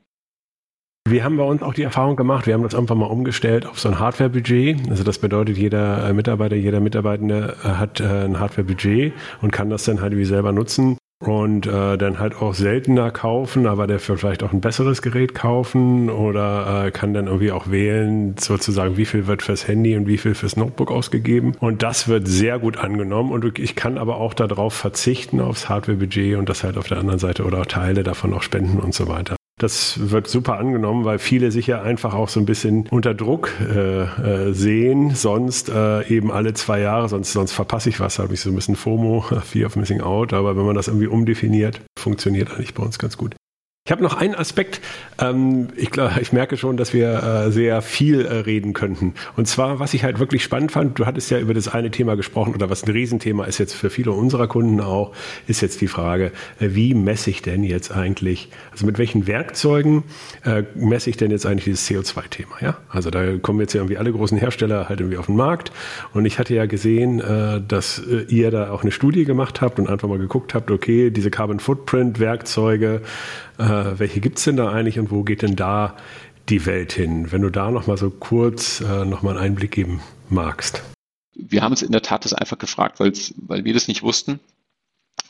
Wir haben bei uns auch die Erfahrung gemacht, wir haben das einfach mal umgestellt auf so ein Hardware-Budget. Also das bedeutet, jeder äh, Mitarbeiter, jeder Mitarbeitende äh, hat äh, ein Hardware-Budget und kann das dann halt wie selber nutzen und äh, dann halt auch seltener kaufen, aber dafür vielleicht auch ein besseres Gerät kaufen oder äh, kann dann irgendwie auch wählen, sozusagen, wie viel wird fürs Handy und wie viel fürs Notebook ausgegeben. Und das wird sehr gut angenommen und ich kann aber auch darauf verzichten, aufs Hardware-Budget und das halt auf der anderen Seite oder auch Teile davon auch spenden und so weiter. Das wird super angenommen, weil viele sich ja einfach auch so ein bisschen unter Druck äh, äh, sehen, sonst äh, eben alle zwei Jahre, sonst, sonst verpasse ich was, habe ich so ein bisschen FOMO, Fear of Missing Out, aber wenn man das irgendwie umdefiniert, funktioniert eigentlich bei uns ganz gut. Ich habe noch einen Aspekt. Ähm, ich, glaube, ich merke schon, dass wir äh, sehr viel äh, reden könnten. Und zwar, was ich halt wirklich spannend fand, du hattest ja über das eine Thema gesprochen oder was ein Riesenthema ist jetzt für viele unserer Kunden auch, ist jetzt die Frage, äh, wie messe ich denn jetzt eigentlich, also mit welchen Werkzeugen äh, messe ich denn jetzt eigentlich dieses CO2-Thema? Ja, also da kommen jetzt ja irgendwie alle großen Hersteller halt irgendwie auf den Markt. Und ich hatte ja gesehen, äh, dass äh, ihr da auch eine Studie gemacht habt und einfach mal geguckt habt, okay, diese Carbon Footprint Werkzeuge äh, welche gibt es denn da eigentlich und wo geht denn da die Welt hin? Wenn du da nochmal so kurz äh, nochmal einen Einblick geben magst. Wir haben uns in der Tat das einfach gefragt, weil wir das nicht wussten.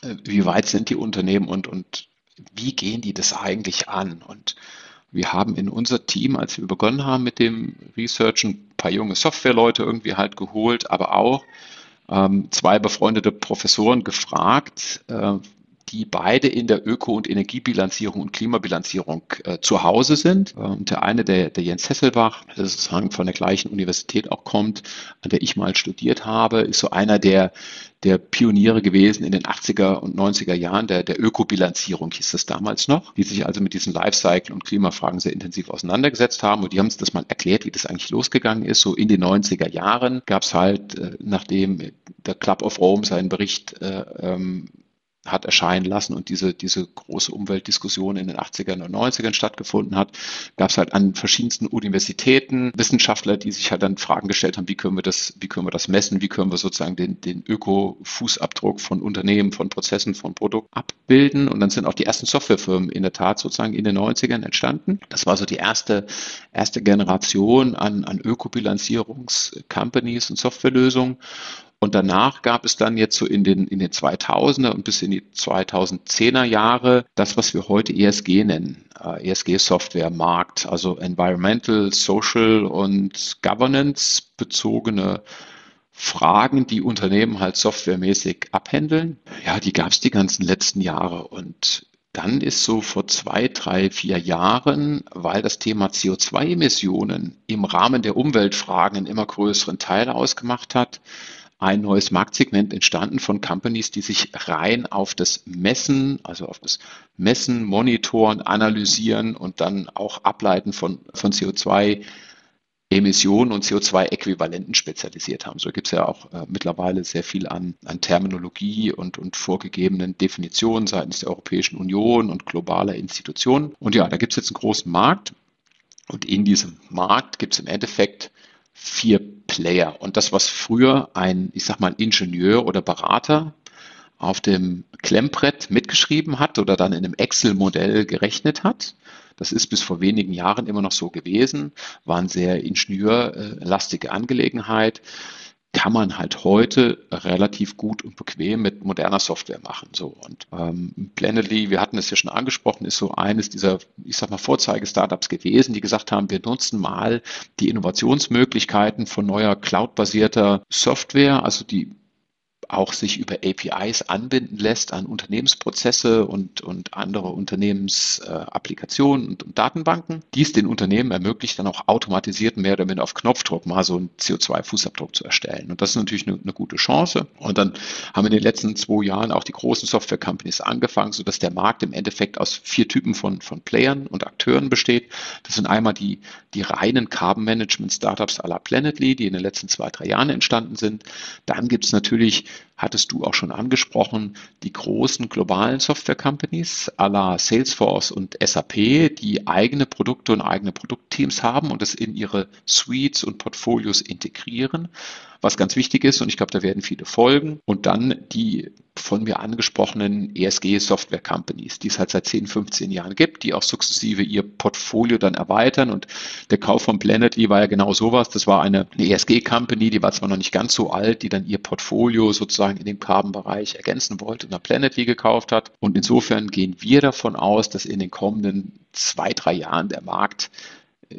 Äh, wie weit sind die Unternehmen und, und wie gehen die das eigentlich an? Und wir haben in unser Team, als wir begonnen haben mit dem Research, ein paar junge Softwareleute irgendwie halt geholt, aber auch ähm, zwei befreundete Professoren gefragt, äh, die beide in der Öko- und Energiebilanzierung und Klimabilanzierung äh, zu Hause sind. Ähm, der eine, der, der Jens Hesselbach, der sozusagen von der gleichen Universität auch kommt, an der ich mal studiert habe, ist so einer der, der Pioniere gewesen in den 80er und 90er Jahren der, der Ökobilanzierung, hieß das damals noch, die sich also mit diesen Lifecycle- und Klimafragen sehr intensiv auseinandergesetzt haben. Und die haben uns das mal erklärt, wie das eigentlich losgegangen ist. So in den 90er Jahren gab es halt, äh, nachdem der Club of Rome seinen Bericht äh, ähm, hat erscheinen lassen und diese, diese große Umweltdiskussion in den 80ern und 90ern stattgefunden hat, gab es halt an verschiedensten Universitäten Wissenschaftler, die sich halt dann Fragen gestellt haben, wie können wir das, wie können wir das messen, wie können wir sozusagen den, den Öko-Fußabdruck von Unternehmen, von Prozessen, von Produkten abbilden. Und dann sind auch die ersten Softwarefirmen in der Tat sozusagen in den 90ern entstanden. Das war so die erste, erste Generation an, an Ökobilanzierungs-Companies und Softwarelösungen. Und danach gab es dann jetzt so in den, in den 2000er und bis in die 2010er Jahre das, was wir heute ESG nennen, äh, ESG-Software Markt, also Environmental, Social und Governance bezogene Fragen, die Unternehmen halt softwaremäßig abhändeln. Ja, die gab es die ganzen letzten Jahre und dann ist so vor zwei, drei, vier Jahren, weil das Thema CO2-Emissionen im Rahmen der Umweltfragen einen immer größeren Teil ausgemacht hat, ein neues Marktsegment entstanden von Companies, die sich rein auf das Messen, also auf das Messen, Monitoren, Analysieren und dann auch Ableiten von, von CO2 Emissionen und CO2-Äquivalenten spezialisiert haben. So gibt es ja auch äh, mittlerweile sehr viel an, an Terminologie und, und vorgegebenen Definitionen seitens der Europäischen Union und globaler Institutionen. Und ja, da gibt es jetzt einen großen Markt. Und in diesem Markt gibt es im Endeffekt vier Player. Und das, was früher ein, ich sag mal, Ingenieur oder Berater auf dem Klemmbrett mitgeschrieben hat oder dann in einem Excel-Modell gerechnet hat, das ist bis vor wenigen Jahren immer noch so gewesen, war eine sehr ingenieurlastige Angelegenheit kann man halt heute relativ gut und bequem mit moderner Software machen. So und ähm, Planetly, wir hatten es ja schon angesprochen, ist so eines dieser, ich sag mal, Vorzeige-Startups gewesen, die gesagt haben, wir nutzen mal die Innovationsmöglichkeiten von neuer cloud-basierter Software, also die auch sich über APIs anbinden lässt an Unternehmensprozesse und, und andere Unternehmensapplikationen äh, und, und, Datenbanken. Dies den Unternehmen ermöglicht dann auch automatisiert mehr oder minder auf Knopfdruck mal so einen CO2-Fußabdruck zu erstellen. Und das ist natürlich eine, eine, gute Chance. Und dann haben in den letzten zwei Jahren auch die großen Software-Companies angefangen, sodass der Markt im Endeffekt aus vier Typen von, von Playern und Akteuren besteht. Das sind einmal die, die reinen Carbon-Management-Startups à la Planetly, die in den letzten zwei, drei Jahren entstanden sind. Dann gibt es natürlich hattest du auch schon angesprochen, die großen globalen Software-Companies à la Salesforce und SAP, die eigene Produkte und eigene Produktteams haben und es in ihre Suites und Portfolios integrieren was ganz wichtig ist und ich glaube, da werden viele folgen. Und dann die von mir angesprochenen ESG-Software-Companies, die es halt seit 10, 15 Jahren gibt, die auch sukzessive ihr Portfolio dann erweitern. Und der Kauf von Planetly war ja genau sowas. Das war eine, eine ESG-Company, die war zwar noch nicht ganz so alt, die dann ihr Portfolio sozusagen in dem Carbon-Bereich ergänzen wollte und dann Planetly gekauft hat. Und insofern gehen wir davon aus, dass in den kommenden zwei, drei Jahren der Markt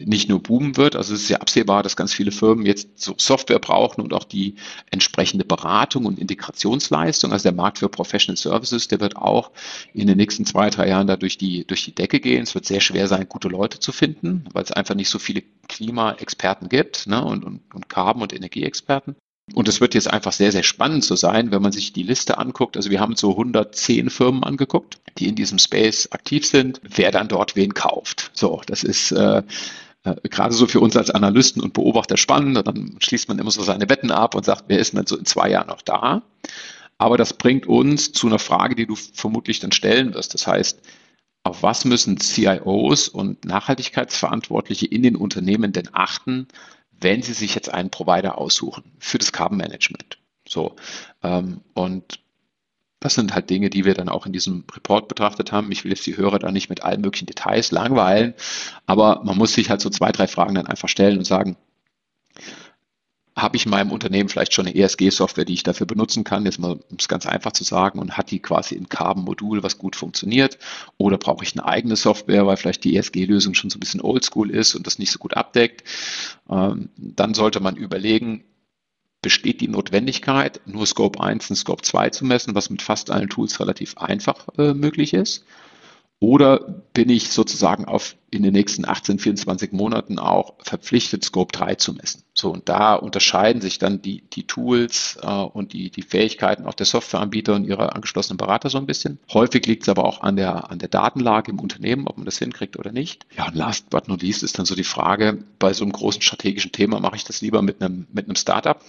nicht nur boomen wird. Also es ist ja absehbar, dass ganz viele Firmen jetzt so Software brauchen und auch die entsprechende Beratung und Integrationsleistung. Also der Markt für Professional Services, der wird auch in den nächsten zwei, drei Jahren da durch die, durch die Decke gehen. Es wird sehr schwer sein, gute Leute zu finden, weil es einfach nicht so viele Klimaexperten gibt ne, und, und, und Carbon- und Energieexperten. Und es wird jetzt einfach sehr, sehr spannend so sein, wenn man sich die Liste anguckt. Also wir haben so 110 Firmen angeguckt, die in diesem Space aktiv sind, wer dann dort wen kauft. So, das ist äh, gerade so für uns als Analysten und Beobachter spannend. Und dann schließt man immer so seine Wetten ab und sagt, wer ist denn so in zwei Jahren noch da? Aber das bringt uns zu einer Frage, die du vermutlich dann stellen wirst. Das heißt, auf was müssen CIOs und Nachhaltigkeitsverantwortliche in den Unternehmen denn achten, wenn sie sich jetzt einen Provider aussuchen für das Carbon Management? So, ähm, und das sind halt Dinge, die wir dann auch in diesem Report betrachtet haben. Ich will jetzt die Hörer da nicht mit allen möglichen Details langweilen, aber man muss sich halt so zwei, drei Fragen dann einfach stellen und sagen, habe ich in meinem Unternehmen vielleicht schon eine ESG-Software, die ich dafür benutzen kann, jetzt mal um es ganz einfach zu sagen, und hat die quasi im Carbon-Modul, was gut funktioniert, oder brauche ich eine eigene Software, weil vielleicht die ESG-Lösung schon so ein bisschen oldschool ist und das nicht so gut abdeckt. Ähm, dann sollte man überlegen, besteht die Notwendigkeit, nur Scope 1 und Scope 2 zu messen, was mit fast allen Tools relativ einfach äh, möglich ist. Oder bin ich sozusagen auf in den nächsten 18, 24 Monaten auch verpflichtet, Scope 3 zu messen? So, und da unterscheiden sich dann die, die Tools äh, und die, die Fähigkeiten auch der Softwareanbieter und ihrer angeschlossenen Berater so ein bisschen. Häufig liegt es aber auch an der, an der Datenlage im Unternehmen, ob man das hinkriegt oder nicht. Ja, und last but not least ist dann so die Frage, bei so einem großen strategischen Thema mache ich das lieber mit einem, mit einem Startup,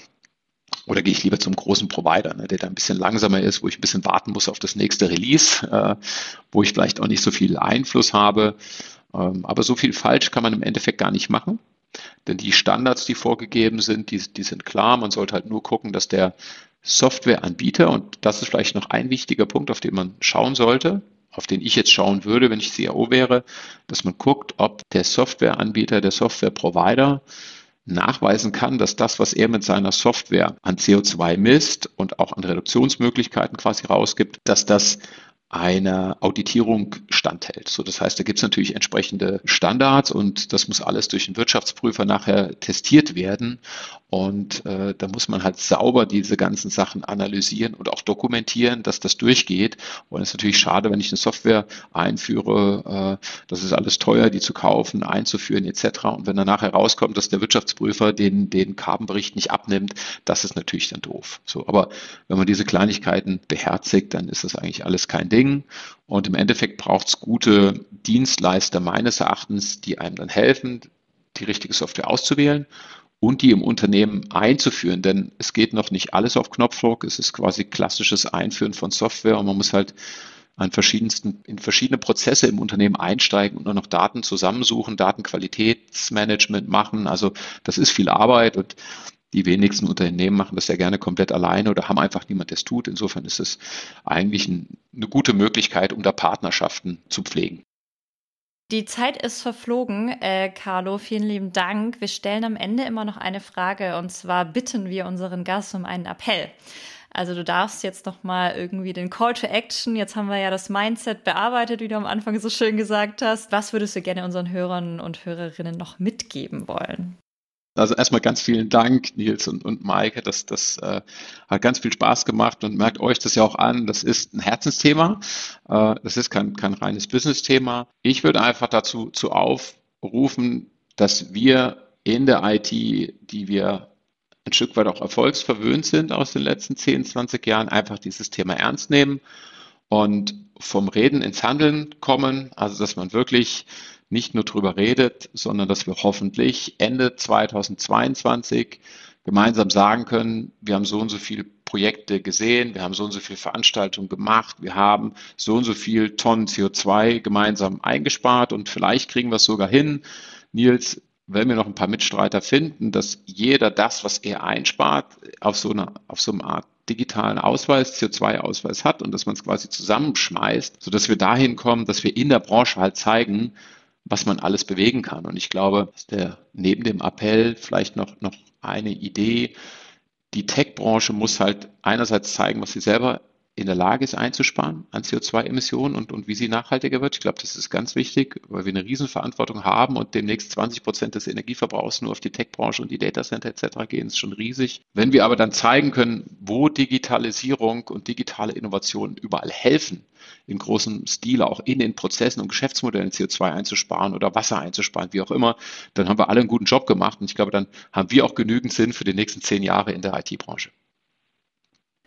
oder gehe ich lieber zum großen Provider, ne, der da ein bisschen langsamer ist, wo ich ein bisschen warten muss auf das nächste Release, äh, wo ich vielleicht auch nicht so viel Einfluss habe. Ähm, aber so viel falsch kann man im Endeffekt gar nicht machen. Denn die Standards, die vorgegeben sind, die, die sind klar. Man sollte halt nur gucken, dass der Softwareanbieter, und das ist vielleicht noch ein wichtiger Punkt, auf den man schauen sollte, auf den ich jetzt schauen würde, wenn ich CAO wäre, dass man guckt, ob der Softwareanbieter, der Softwareprovider nachweisen kann, dass das, was er mit seiner Software an CO2 misst und auch an Reduktionsmöglichkeiten quasi rausgibt, dass das einer Auditierung standhält. So, das heißt, da gibt es natürlich entsprechende Standards und das muss alles durch einen Wirtschaftsprüfer nachher testiert werden, Und äh, da muss man halt sauber diese ganzen Sachen analysieren und auch dokumentieren, dass das durchgeht. Und es ist natürlich schade, wenn ich eine Software einführe, äh, das ist alles teuer, die zu kaufen, einzuführen etc. Und wenn dann nachher rauskommt, dass der Wirtschaftsprüfer den, den Carbon-Bericht nicht abnimmt, das ist natürlich dann doof. So, aber wenn man diese Kleinigkeiten beherzigt, dann ist das eigentlich alles kein Ding. Und im Endeffekt braucht es gute Dienstleister meines Erachtens, die einem dann helfen, die richtige Software auszuwählen und die im Unternehmen einzuführen. Denn es geht noch nicht alles auf Knopfdruck. Es ist quasi klassisches Einführen von Software und man muss halt an verschiedensten, in verschiedene Prozesse im Unternehmen einsteigen und nur noch Daten zusammensuchen, Datenqualitätsmanagement machen. Also das ist viel Arbeit und die wenigsten Unternehmen machen das ja gerne komplett alleine oder haben einfach niemand, der es tut. Insofern ist es eigentlich ein, eine gute Möglichkeit, um da Partnerschaften zu pflegen. Die Zeit ist verflogen, äh, Carlo. Vielen lieben Dank. Wir stellen am Ende immer noch eine Frage und zwar bitten wir unseren Gast um einen Appell. Also du darfst jetzt noch mal irgendwie den Call to Action. Jetzt haben wir ja das Mindset bearbeitet, wie du am Anfang so schön gesagt hast. Was würdest du gerne unseren Hörern und Hörerinnen noch mitgeben wollen? Also erstmal ganz vielen Dank, Nils und, und Maike. Das, das äh, hat ganz viel Spaß gemacht und merkt euch das ja auch an. Das ist ein Herzensthema. Äh, das ist kein, kein reines Business-Thema. Ich würde einfach dazu zu aufrufen, dass wir in der IT, die wir ein Stück weit auch erfolgsverwöhnt sind aus den letzten 10, 20 Jahren, einfach dieses Thema ernst nehmen und vom Reden ins Handeln kommen. Also dass man wirklich nicht nur drüber redet, sondern dass wir hoffentlich Ende 2022 gemeinsam sagen können, wir haben so und so viele Projekte gesehen, wir haben so und so viele Veranstaltungen gemacht, wir haben so und so viel Tonnen CO2 gemeinsam eingespart und vielleicht kriegen wir es sogar hin. Nils, wenn wir noch ein paar Mitstreiter finden, dass jeder das, was er einspart, auf so einer, auf so einer Art digitalen Ausweis, CO2-Ausweis hat und dass man es quasi zusammenschmeißt, sodass wir dahin kommen, dass wir in der Branche halt zeigen, was man alles bewegen kann. Und ich glaube, dass der neben dem Appell vielleicht noch, noch eine Idee, die Tech-Branche muss halt einerseits zeigen, was sie selber in der Lage ist einzusparen an CO2-Emissionen und, und wie sie nachhaltiger wird. Ich glaube, das ist ganz wichtig, weil wir eine Riesenverantwortung haben und demnächst 20 Prozent des Energieverbrauchs nur auf die Tech-Branche und die Datacenter etc. gehen, ist schon riesig. Wenn wir aber dann zeigen können, wo Digitalisierung und digitale Innovationen überall helfen, in großem Stile auch in den Prozessen und Geschäftsmodellen CO2 einzusparen oder Wasser einzusparen, wie auch immer, dann haben wir alle einen guten Job gemacht und ich glaube, dann haben wir auch genügend Sinn für die nächsten zehn Jahre in der IT-Branche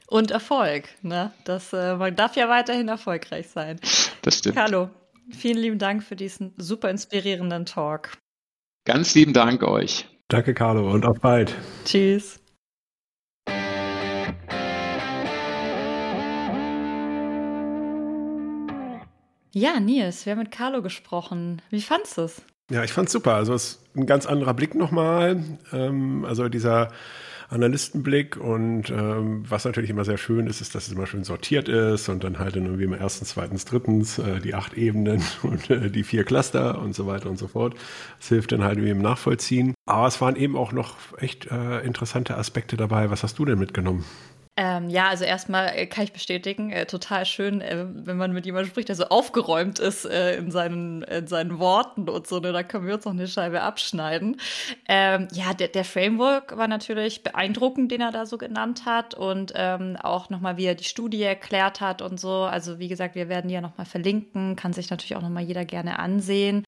und Erfolg. Ne? Das, äh, man darf ja weiterhin erfolgreich sein. Das stimmt. Carlo, vielen lieben Dank für diesen super inspirierenden Talk. Ganz lieben Dank euch. Danke, Carlo, und auf bald. Tschüss. Ja, Nils, wir haben mit Carlo gesprochen. Wie fandest du es? Ja, ich fand es super. Also es ist ein ganz anderer Blick nochmal. Ähm, also dieser Analystenblick und ähm, was natürlich immer sehr schön ist, ist, dass es immer schön sortiert ist und dann halt dann irgendwie im ersten, zweiten, drittens äh, die acht Ebenen und äh, die vier Cluster und so weiter und so fort. Das hilft dann halt irgendwie im Nachvollziehen. Aber es waren eben auch noch echt äh, interessante Aspekte dabei. Was hast du denn mitgenommen? Ähm, ja, also erstmal äh, kann ich bestätigen, äh, total schön, äh, wenn man mit jemandem spricht, der so aufgeräumt ist äh, in, seinen, in seinen Worten und so, ne, da können wir uns noch eine Scheibe abschneiden. Ähm, ja, der, der Framework war natürlich beeindruckend, den er da so genannt hat und ähm, auch nochmal, wie er die Studie erklärt hat und so. Also wie gesagt, wir werden die ja nochmal verlinken, kann sich natürlich auch nochmal jeder gerne ansehen.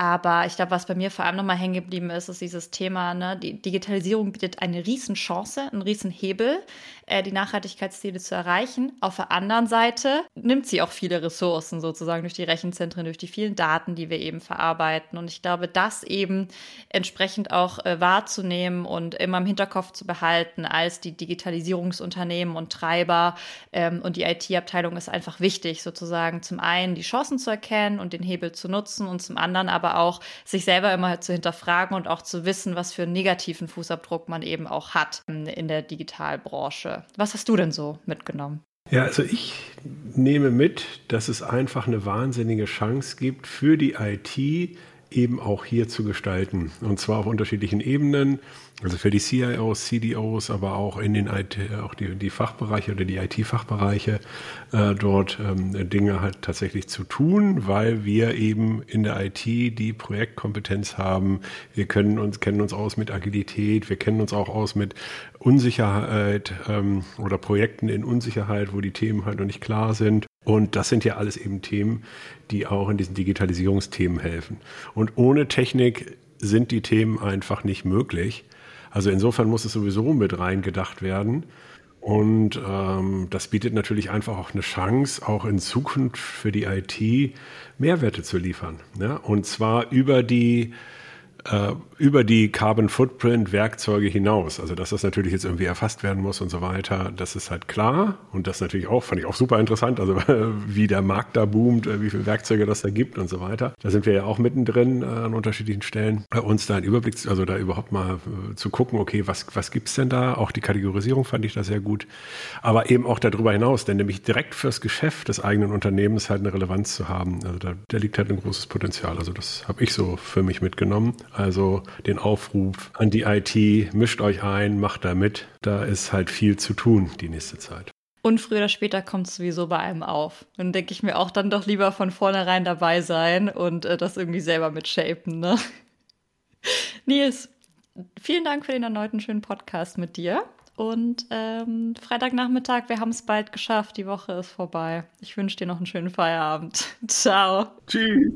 Aber ich glaube, was bei mir vor allem nochmal hängen geblieben ist, ist dieses Thema, ne? die Digitalisierung bietet eine Riesenchance, einen Riesenhebel, äh, die Nachhaltigkeitsziele zu erreichen. Auf der anderen Seite nimmt sie auch viele Ressourcen sozusagen durch die Rechenzentren, durch die vielen Daten, die wir eben verarbeiten. Und ich glaube, das eben entsprechend auch äh, wahrzunehmen und immer im Hinterkopf zu behalten als die Digitalisierungsunternehmen und Treiber ähm, und die IT-Abteilung ist einfach wichtig, sozusagen zum einen die Chancen zu erkennen und den Hebel zu nutzen und zum anderen aber aber auch sich selber immer zu hinterfragen und auch zu wissen, was für einen negativen Fußabdruck man eben auch hat in der Digitalbranche. Was hast du denn so mitgenommen? Ja, also ich nehme mit, dass es einfach eine wahnsinnige Chance gibt für die IT eben auch hier zu gestalten. Und zwar auf unterschiedlichen Ebenen. Also für die CIOs, CDOs, aber auch in den IT, auch die, die Fachbereiche oder die IT-Fachbereiche äh, dort ähm, Dinge halt tatsächlich zu tun, weil wir eben in der IT die Projektkompetenz haben. Wir können uns, kennen uns aus mit Agilität, wir kennen uns auch aus mit Unsicherheit ähm, oder Projekten in Unsicherheit, wo die Themen halt noch nicht klar sind. Und das sind ja alles eben Themen, die auch in diesen Digitalisierungsthemen helfen. Und ohne Technik sind die Themen einfach nicht möglich. Also insofern muss es sowieso mit reingedacht werden. Und ähm, das bietet natürlich einfach auch eine Chance, auch in Zukunft für die IT Mehrwerte zu liefern. Ne? Und zwar über die äh, über die Carbon Footprint Werkzeuge hinaus. Also dass das natürlich jetzt irgendwie erfasst werden muss und so weiter, das ist halt klar. Und das natürlich auch, fand ich auch super interessant, also wie der Markt da boomt, äh, wie viele Werkzeuge das da gibt und so weiter. Da sind wir ja auch mittendrin äh, an unterschiedlichen Stellen. Bei uns da einen Überblick, also da überhaupt mal äh, zu gucken, okay, was, was gibt's denn da? Auch die Kategorisierung fand ich da sehr gut. Aber eben auch darüber hinaus, denn nämlich direkt fürs Geschäft des eigenen Unternehmens halt eine Relevanz zu haben. Also da, da liegt halt ein großes Potenzial. Also das habe ich so für mich mitgenommen. Also den Aufruf an die IT, mischt euch ein, macht da mit. Da ist halt viel zu tun die nächste Zeit. Und früher oder später kommt es sowieso bei einem auf. Dann denke ich mir auch dann doch lieber von vornherein dabei sein und äh, das irgendwie selber mitshapen, ne? Nils, vielen Dank für den erneuten schönen Podcast mit dir. Und ähm, Freitagnachmittag, wir haben es bald geschafft. Die Woche ist vorbei. Ich wünsche dir noch einen schönen Feierabend. Ciao. Tschüss.